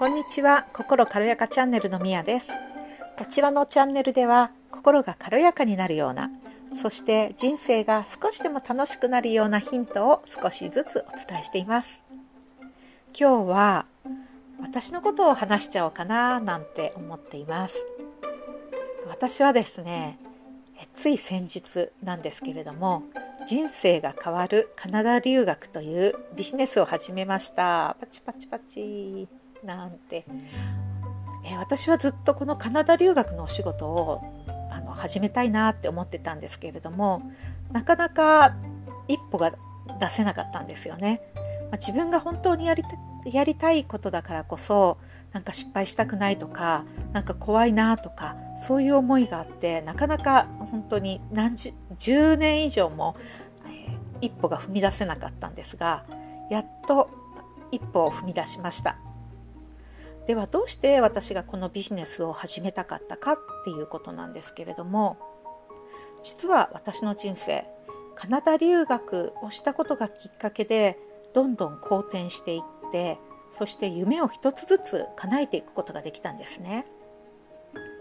こんにちは。心軽やかチャンネルのみやです。こちらのチャンネルでは心が軽やかになるようなそして人生が少しでも楽しくなるようなヒントを少しずつお伝えしています。今日は私のことを話しちゃおうかななんて思っています。私はですねつい先日なんですけれども人生が変わるカナダ留学というビジネスを始めました。パチパチパチ。なんて、え私はずっとこのカナダ留学のお仕事をあの始めたいなって思ってたんですけれどもなかなか一歩が出せなかったんですよね。まあ、自分が本当にやりやりたいことだからこそなんか失敗したくないとかなんか怖いなとかそういう思いがあってなかなか本当に何十10年以上も、えー、一歩が踏み出せなかったんですがやっと一歩を踏み出しました。ではどうして私がこのビジネスを始めたかったかっていうことなんですけれども実は私の人生カナダ留学をしたことがきっかけでどんどん好転していってそして夢を一つずつ叶えていくことができたんですね。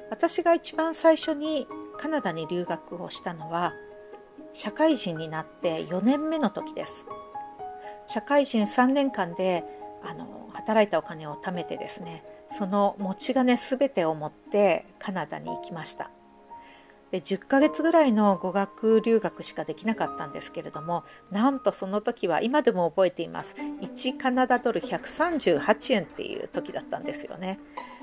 私が一番最初にカナダに留学をしたのは社会人になって4年目の時です。社会人3年間であの働いたお金を貯めてですねその持ち金全てを持ってカナダに行きました。で10ヶ月ぐらいの語学留学しかできなかったんですけれどもなんとその時は今でも覚えています。1カナダドル138円っていう時だったんですよね、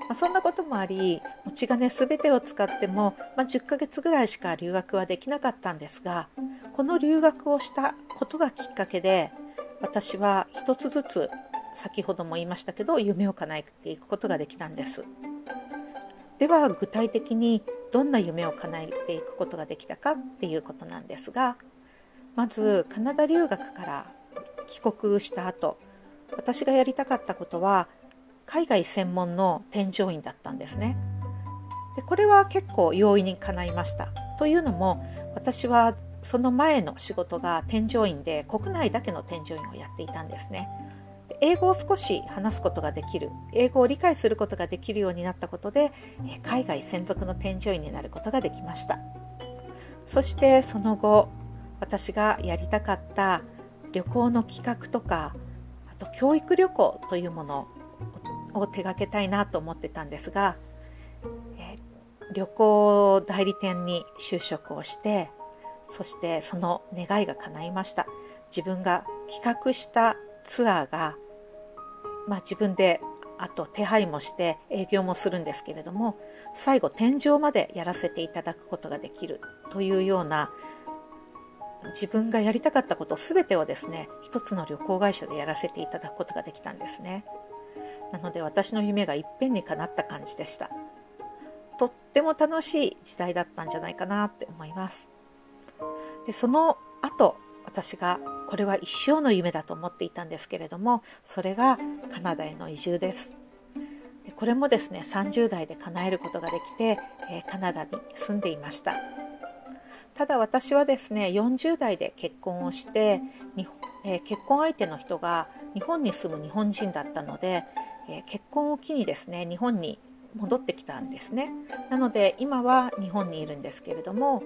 まあ、そんなこともあり持ち金全てを使っても、まあ、10ヶ月ぐらいしか留学はできなかったんですがこの留学をしたことがきっかけで私は一つずつ先ほども言いましたけど夢を叶えていくことができたんです。では具体的にどんな夢を叶えていくことができたかっていうことなんですがまずカナダ留学から帰国した後私がやりたかったことは海外専門の添乗員だったんですね。でこれは結構容易に叶いました。というのも私はその前の仕事が添乗員で国内だけの添乗員をやっていたんですね。英語を少し話すことができる英語を理解することができるようになったことで海外専属の添乗員になることができました。そしてその後私がやりたかった旅行の企画とかあと教育旅行というものを手がけたいなと思ってたんですが、旅行代理店に就職をしてそしてその願いが叶いました。自分が企画したツアーがまあ、自分であと手配もして営業もするんですけれども最後天井までやらせていただくことができるというような自分がやりたかったこと全てをですね一つの旅行会社でやらせていただくことができたんですね。なので私の夢がいっぺんに叶った感じでした。とっても楽しい時代だったんじゃないかなって思います。でその後私がこれは一生の夢だと思っていたんですけれどもそれがカナダへの移住です。でこれもですね30代で叶えることができて、えカナダに住んでいました。ただ私はですね40代で結婚をして日本え結婚相手の人が日本に住む日本人だったので、え結婚を機にですね日本に戻ってきたんですね。なので今は日本にいるんですけれども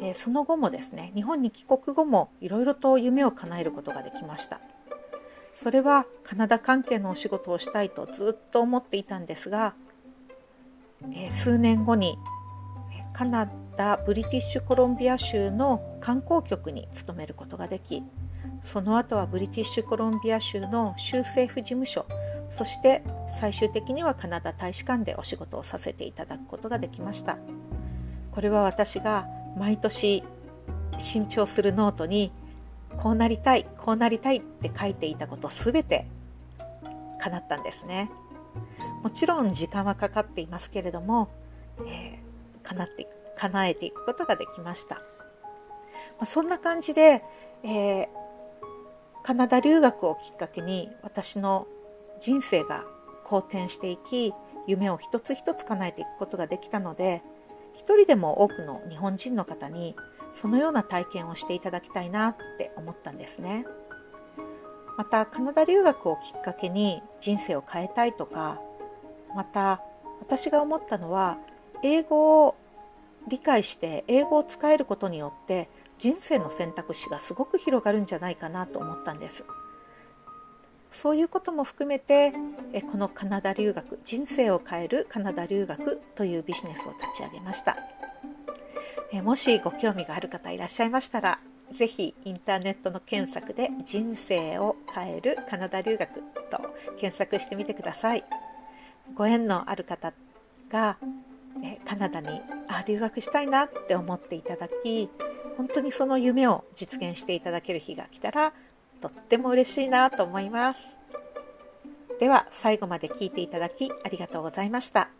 えその後もですね日本に帰国後もいろいろと夢を叶えることができました。それはカナダ関係のお仕事をしたいとずっと思っていたんですが、え数年後にカナダブリティッシュコロンビア州の観光局に勤めることができその後はブリティッシュコロンビア州の州政府事務所そして最終的にはカナダ大使館でお仕事をさせていただくことができました。これは私が毎年新調するノートにこうなりたいこうなりたいって書いていたことすべて叶ったんですね。もちろん時間はかかっていますけれども、えー、叶って叶えていくことができました、まあ、そんな感じで、えー、カナダ留学をきっかけに私の人生が好転していき夢を一つ一つ叶えていくことができたので一人でも多くの日本人の方にそのような体験をしていただきたいなって思ったんですね。またカナダ留学をきっかけに人生を変えたいとかまた私が思ったのは英語を理解して英語を使えることによって人生の選択肢がすごく広がるんじゃないかなと思ったんですそういうことも含めてこのカナダ留学人生を変えるカナダ留学というビジネスを立ち上げました。もしご興味がある方いらっしゃいましたらぜひインターネットの検索で人生を変えるカナダ留学と検索してみてください。ご縁のある方がカナダにあ留学したいなって思っていただき本当にその夢を実現していただける日が来たらとっても嬉しいなと思います。では最後まで聞いていただきありがとうございました。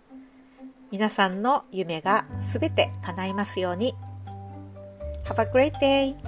皆さんの夢がすべて叶いますように。Have a great day!